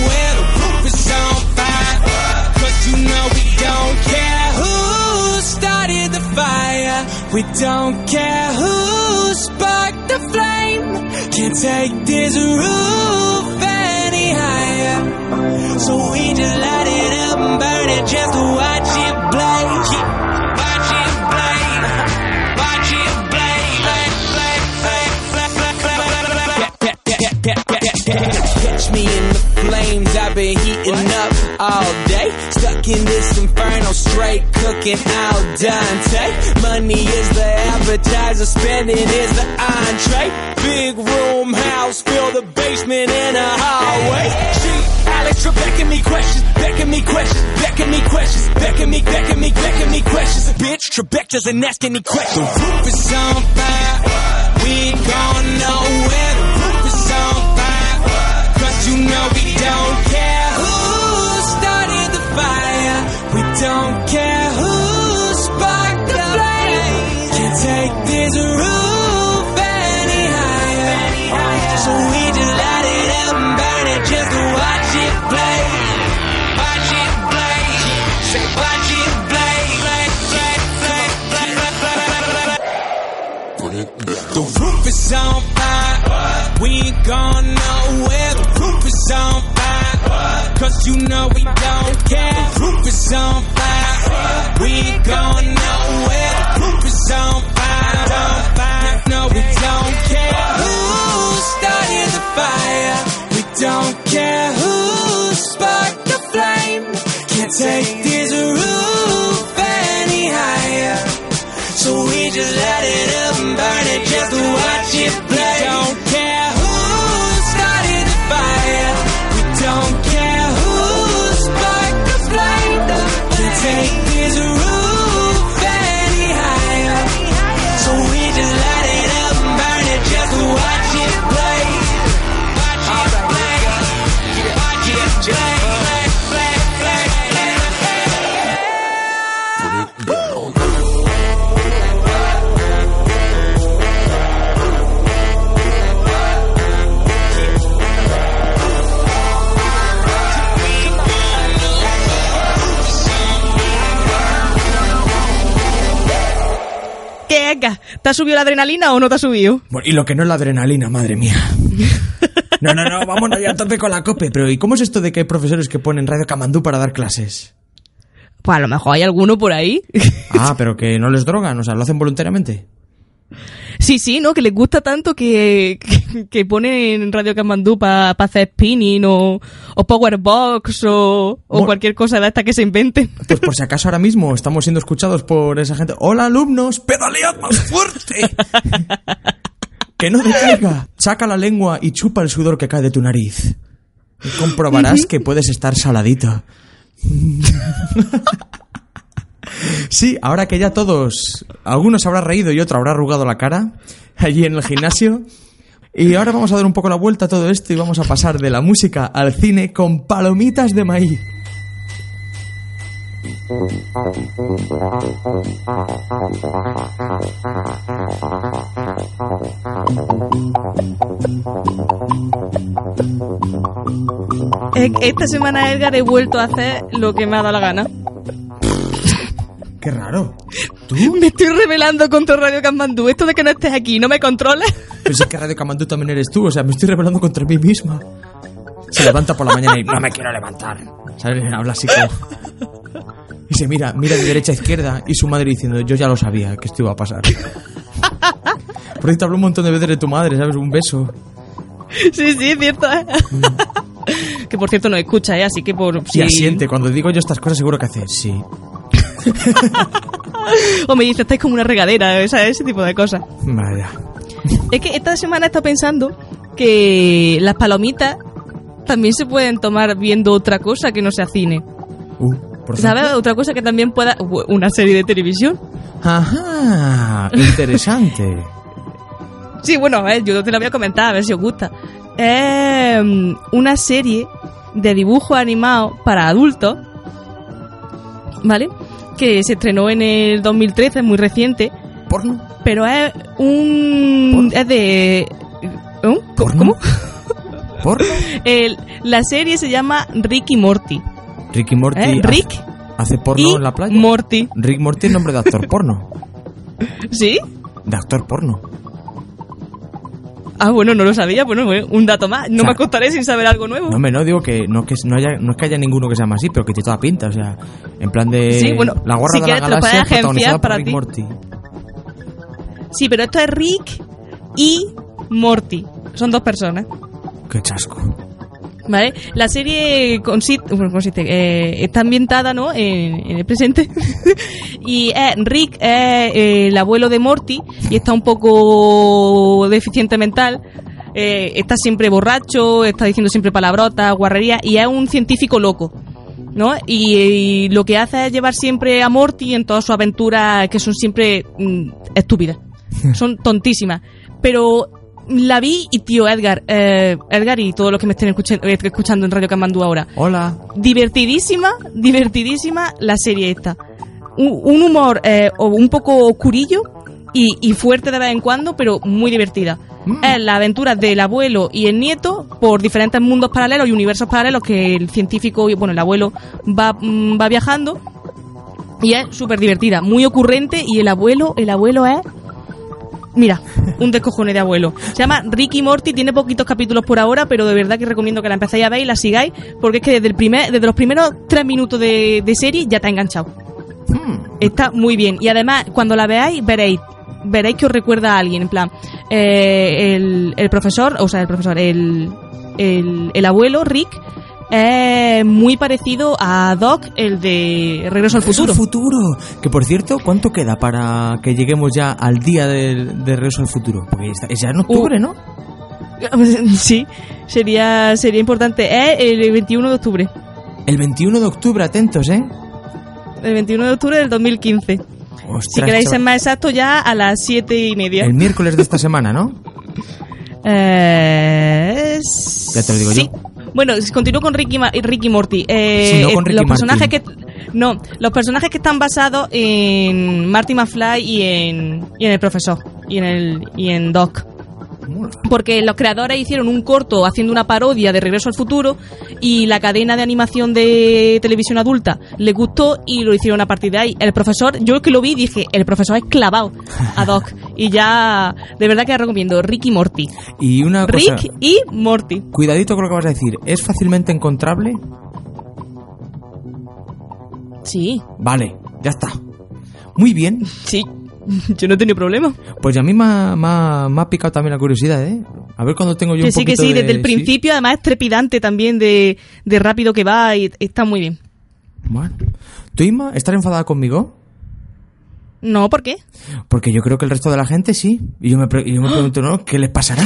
you know we don't care who started the fire We don't care who sparked the flame. Can't take this roof any higher. So we just light it up and burn it just to watch it blaze. Catch me in the flames. I've been heating up all day. Stuck in this inferno, straight cooking al dente. Money is the appetizer, spending is the entree. Big room house, fill the basement and a hallway. She, Alex, Rebecca me questions, becking me questions, becking me questions, becking me, becking me, becking me questions. Bitch, Trebek doesn't ask any questions. The roof is on fire. We ain't going nowhere. You know we don't care who started the fire. We don't care who sparked the flame. Can't take this roof any higher. So we just light it up and burn it just to watch it blaze. Watch it blaze. Say watch it blaze. The roof is on fire. We ain't going nowhere. Cause you know we don't care. The roof is on fire. We ain't going nowhere. The roof is on fire. Don't fire. No, we don't care who started the fire. We don't care who sparked the flame. Can't take this ¿Te ha subido la adrenalina o no te ha subido? Bueno, y lo que no es la adrenalina, madre mía. No, no, no, vámonos ya a tope con la cope. Pero ¿y cómo es esto de que hay profesores que ponen Radio Camandú para dar clases? Pues a lo mejor hay alguno por ahí. Ah, pero que no les drogan, o sea, lo hacen voluntariamente. Sí, sí, ¿no? Que les gusta tanto que, que, que ponen Radio Camandú para hacer spinning o, o Powerbox o, o Bueno. cualquier cosa de esta que se inventen. Pues por si acaso ahora mismo estamos siendo escuchados por esa gente. Hola alumnos, pedalead más fuerte. que no decaiga. Saca la lengua y chupa el sudor que cae de tu nariz. Y comprobarás que puedes estar saladito. Sí, ahora que ya todos, algunos habrá reído y otro habrá arrugado la cara allí en el gimnasio. Y ahora vamos a dar un poco la vuelta a todo esto y vamos a pasar de la música al cine con palomitas de maíz. Esta semana, Edgar, he vuelto a hacer lo que me ha dado la gana. Qué raro. ¿Tú? Me estoy rebelando contra Radio Camandú. Esto de que no estés aquí, ¿no me controles? Pero si es que Radio Camandú también eres tú, o sea, me estoy rebelando contra mí misma. Se levanta por la mañana y no me quiero levantar. ¿Sabes? Habla así como... Y se mira, mira de derecha a izquierda y su madre diciendo, yo ya lo sabía que esto iba a pasar. Por ahí te habló un montón de veces de tu madre, ¿sabes? Un beso. Sí, sí, cierto. ¿eh? que por cierto no escucha, ¿eh? Así que por... Y asiente, cuando digo yo estas cosas seguro que hace, sí. O me dice, estáis como una regadera, ese tipo de cosas. Vaya. Es que esta semana he estado pensando que las palomitas también se pueden tomar viendo otra cosa que no sea cine. Uh, por ¿Sabes? Otra cosa que también pueda... Una serie de televisión. Ajá, interesante. Sí, bueno, a ver, yo te la voy a comentar, a ver si os gusta. Es mm, una serie de dibujo animado para adultos, ¿vale? Que se estrenó en el 2013, es muy reciente, ¿Porno? pero es un... es de... ¿eh? ¿Cómo? ¿Porno? ¿Cómo? ¿Porno? El- la serie se llama Rick y Morty. Rick y Morty. ¿eh? hace- Rick ¿Hace porno y en la playa? Morty. Rick Morty es nombre de actor porno. ¿Sí? De actor porno. Ah, bueno, no lo sabía. Bueno, pues, un dato más. No O sea, me acostaré sin saber algo nuevo. No, me no digo que no, que no, haya, no es que haya ninguno que se llame así, pero que tiene toda pinta. O sea, en plan de. Sí, bueno, La guarra si de quieres la galaxia protagonizada por para Rick ti. Morty. Sí, pero esto es Rick y Morty. Son dos personas. Qué chasco. ¿Vale? La serie consiste, bueno, consiste eh, está ambientada ¿no? en, en el presente. y eh, Rick es eh, el abuelo de Morty y está un poco deficiente mental. Eh, está siempre borracho, está diciendo siempre palabrotas, guarrerías y es un científico loco. ¿no? Y, y lo que hace es llevar siempre a Morty en todas sus aventuras que son siempre mm, estúpidas. Son tontísimas. Pero la vi y tío Edgar, eh, Edgar y todos los que me estén escuchando, eh, escuchando en Radio Camandú ahora. Hola. Divertidísima, divertidísima la serie esta. Un, un humor eh, o un poco oscurillo y, y fuerte de vez en cuando, pero muy divertida. Es la aventura del abuelo y el nieto por diferentes mundos paralelos y universos paralelos que el científico, y bueno, el abuelo va, mm, va viajando. Y es súper divertida, muy ocurrente y el abuelo, el abuelo es Mira, un descojone de abuelo. Se llama Ricky Morty, tiene poquitos capítulos por ahora, pero de verdad que recomiendo que la empecéis a ver y la sigáis, porque es que desde, el primer, desde los primeros tres minutos de, de serie ya está enganchado. Está muy bien. Y además, cuando la veáis, veréis veréis que os recuerda a alguien, en plan, eh, el, el profesor, o sea, el profesor, el, el, el abuelo, Rick, es muy parecido a Doc, el de Regreso al Futuro. Regreso al futuro. Que por cierto, ¿cuánto queda para que lleguemos ya al día de Regreso al futuro? Porque es ya en octubre, Uh. ¿no? Sí, sería, sería importante. Es el 21 de octubre. El 21 de octubre, atentos, ¿eh? El 21 de octubre del 2015. Ostras, Si queréis ser más exacto, ya a las 7 y media. El miércoles de esta semana, ¿no? Eh, Ya te lo digo sí. yo. Bueno, continúo con Ricky, Ma- Ricky Morty. Eh, no con Ricky los personajes Martin. que no, los personajes que están basados en Marty McFly y en y en el profesor y en el y en Doc. Porque los creadores hicieron un corto haciendo una parodia de Regreso al Futuro y la cadena de animación de televisión adulta le gustó y lo hicieron a partir de ahí. El profesor, yo que lo vi dije, el profesor es clavado a Doc. y ya, de verdad que recomiendo Ricky Morty. Y una cosa... Rick y Morty. Cuidadito con lo que vas a decir. ¿Es fácilmente encontrable? Sí, Vale, ya está. Muy bien. sí. Yo no he tenido problema. Pues a mí me ha, me ha- me ha picado también la curiosidad, ¿eh? A ver cuando tengo yo Que un sí, que poquito sí, de- desde el principio además es trepidante también de, de rápido que va y está muy bien. Bueno. ¿Tú, Inma, estás enfadada conmigo? No, ¿por qué? Porque yo creo que el resto de la gente sí. Y yo me, pre- y yo me pregunto, ¿no? ¿Qué les pasará?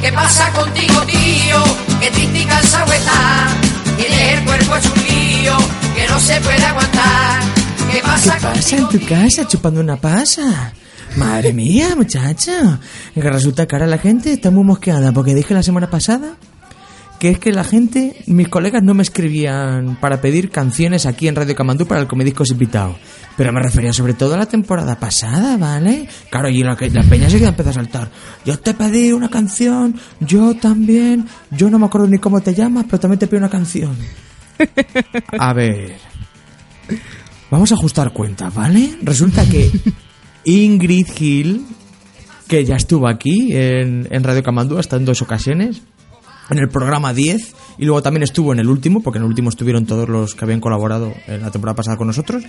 ¿Qué pasa contigo, tío? Que triste y cansado estás. Tienes el cuerpo hecho un lío que no se puede aguantar. ¿Qué ¿Qué pasa en tu casa chupando una pasa? Madre mía, muchacha. Que resulta que ahora la gente está muy mosqueada porque dije la semana pasada que es que la gente, mis colegas no me escribían para pedir canciones aquí en Radio Camandú para el Comediscos invitado. Pero me refería sobre todo a la temporada pasada, ¿vale? Claro, y la, la peña se empezó a saltar. Yo te pedí una canción, yo también, yo no me acuerdo ni cómo te llamas, pero también te pido una canción. A ver. Vamos a ajustar cuentas, ¿vale? Resulta que Ingrid Hill, que ya estuvo aquí en, Radio Camandú hasta en dos ocasiones, en el programa 10, y luego también estuvo en el último, porque en el último estuvieron todos los que habían colaborado en la temporada pasada con nosotros.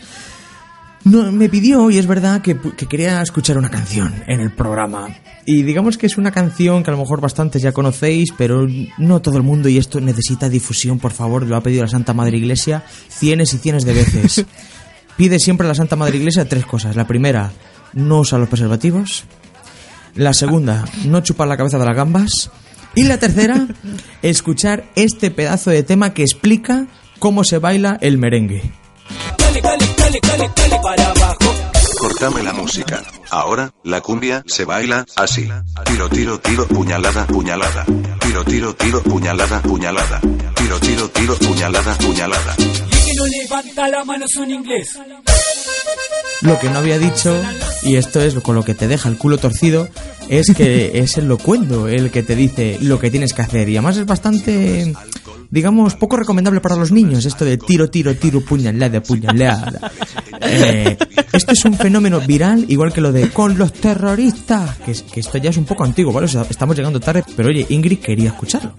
No, me pidió, y es verdad, que, que quería escuchar una canción en el programa. Y digamos que es una canción que a lo mejor bastantes ya conocéis, pero no todo el mundo, y esto necesita difusión, por favor, lo ha pedido la Santa Madre Iglesia cienes y cienes de veces. Pide siempre la Santa Madre Iglesia tres cosas. La primera, no usar los preservativos. La segunda, no chupar la cabeza de las gambas. Y la tercera, escuchar este pedazo de tema que explica cómo se baila el merengue. Cortame la música. Ahora, la cumbia se baila así. Tiro, tiro, tiro, puñalada, puñalada. Tiro, tiro, tiro, puñalada, puñalada. Tiro, tiro, tiro, puñalada, puñalada. Que no levanta la mano son inglés. Lo que no había dicho, y esto es con lo que te deja el culo torcido, es que es el locuendo el que te dice lo que tienes que hacer. Y además es bastante, digamos, poco recomendable para los niños, esto de tiro, tiro, tiro, puñalada, puñalada. Eh, Esto es un fenómeno viral, igual que lo de con los terroristas, que, que esto ya es un poco antiguo, ¿vale? O sea, estamos llegando tarde, pero oye, Ingrid quería escucharlo.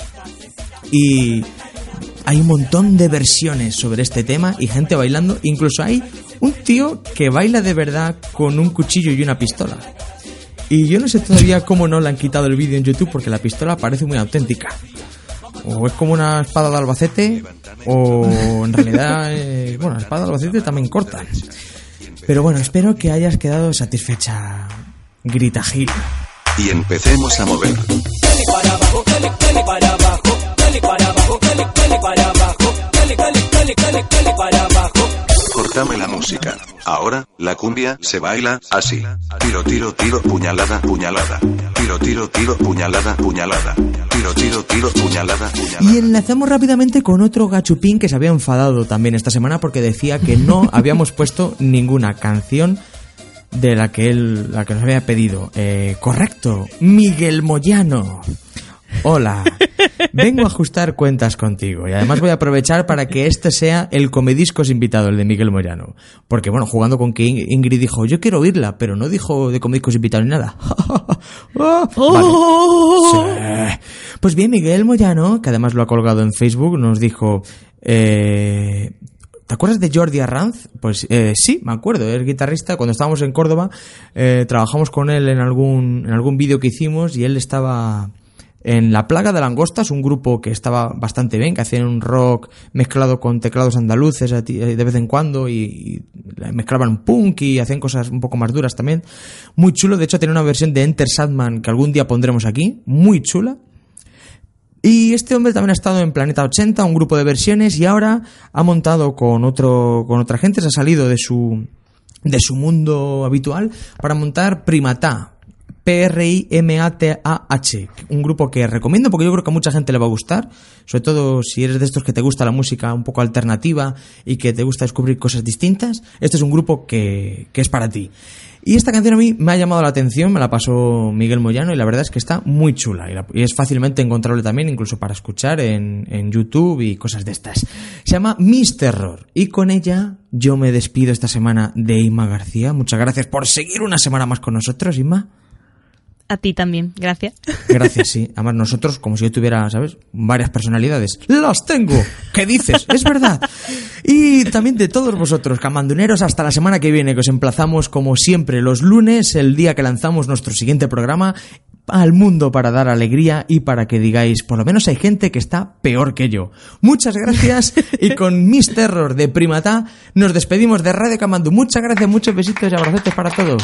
Y hay un montón de versiones sobre este tema y gente bailando. Incluso hay un tío que baila de verdad con un cuchillo y una pistola. Y yo no sé todavía cómo no le han quitado el vídeo en YouTube porque la pistola parece muy auténtica. O es como una espada de Albacete, o en realidad, eh, bueno, la espada de Albacete también corta. Pero bueno, espero que hayas quedado satisfecha, Grita Gil. Y empecemos a mover. Dale para abajo, dale, dale para abajo, dale para abajo, dale, dale para abajo, dale, dale, dale, dale, dale para abajo. Cortame la música. Ahora, la cumbia se baila así. Tiro, tiro, tiro, puñalada, puñalada. Tiro, tiro, tiro, puñalada, puñalada. Tiro, tiro, tiro, puñalada, puñalada. Y enlazamos rápidamente con otro gachupín que se había enfadado también esta semana porque decía que no habíamos puesto ninguna canción de la que él, la que nos había pedido. Eh, correcto, Miguel Moyano. Hola, vengo a ajustar cuentas contigo y además voy a aprovechar para que este sea el comediscos invitado, el de Miguel Moyano. Porque bueno, jugando con que In- Ingrid dijo, yo quiero oírla, pero no dijo de comediscos invitado ni nada. Ah, vale. Sí. Pues bien, Miguel Moyano, que además lo ha colgado en Facebook, nos dijo... Eh, ¿Te acuerdas de Jordi Arranz? Pues eh, sí, me acuerdo, es guitarrista. Cuando estábamos en Córdoba, eh, trabajamos con él en algún, en algún vídeo que hicimos y él estaba en La Plaga de Langostas, un grupo que estaba bastante bien, que hacían un rock mezclado con teclados andaluces ti- eh, de vez en cuando y, mezclaban punk y hacían cosas un poco más duras también. Muy chulo, de hecho tenía una versión de Enter Sandman que algún día pondremos aquí, muy chula. Y este hombre también ha estado en Planeta 80, un grupo de versiones, y ahora ha montado con otro, con otra gente, se ha salido de su, de su mundo habitual para montar Primata. P-R-I-M-A-T-A-H, un grupo que recomiendo porque yo creo que a mucha gente le va a gustar, sobre todo si eres de estos que te gusta la música un poco alternativa y que te gusta descubrir cosas distintas, este es un grupo que, que es para ti. Y esta canción a mí me ha llamado la atención, me la pasó Miguel Moyano y la verdad es que está muy chula y, es fácilmente encontrable también, incluso para escuchar en, en YouTube y cosas de estas. Se llama Miss Terror y con ella yo me despido esta semana de Inma García. Muchas gracias por seguir una semana más con nosotros, Inma. A ti también, gracias. Gracias, sí. Además, nosotros, como si yo tuviera, ¿sabes? Varias personalidades. ¡Las tengo! ¿Qué dices? Es verdad. Y también de todos vosotros, camanduneros, hasta la semana que viene, que os emplazamos, como siempre, los lunes, el día que lanzamos nuestro siguiente programa, al mundo para dar alegría y para que digáis, por lo menos hay gente que está peor que yo. Muchas gracias y con Miss Terror de Primata nos despedimos de Radio Camandú. Muchas gracias, muchos besitos y abrazotes para todos.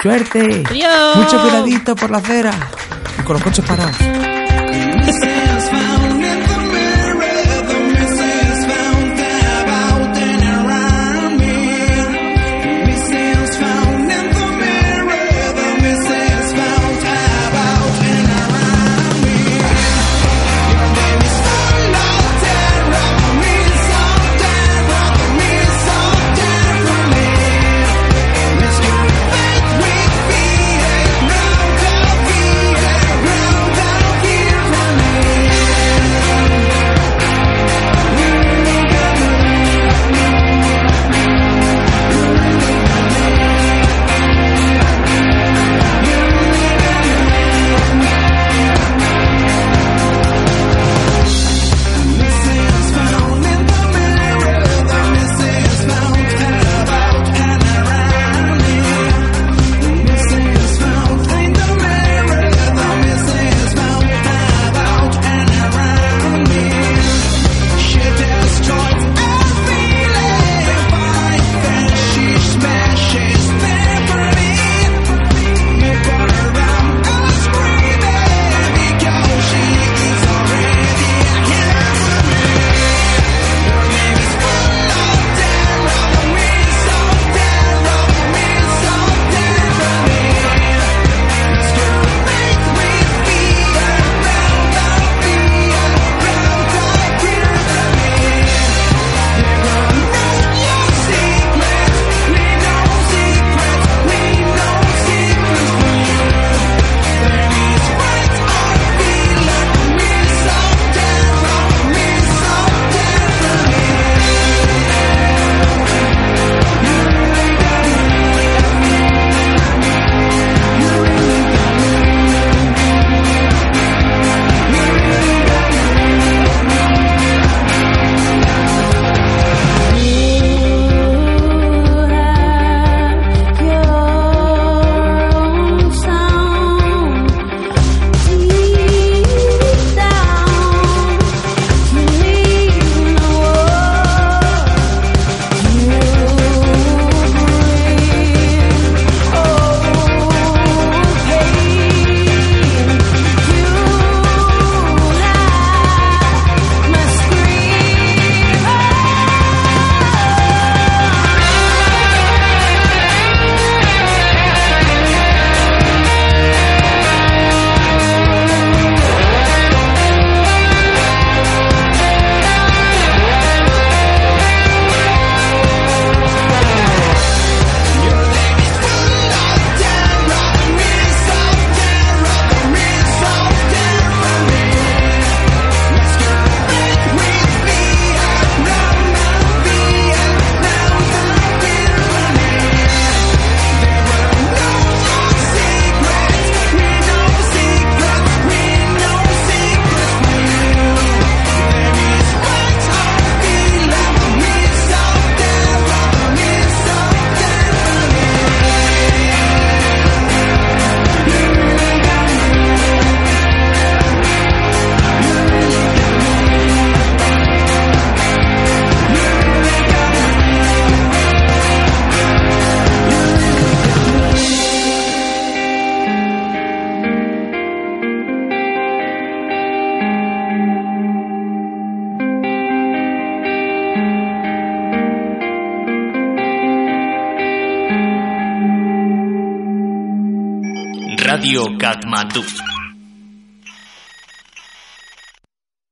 ¡Suerte! Adiós. Mucho cuidadito por la acera y con los coches parados.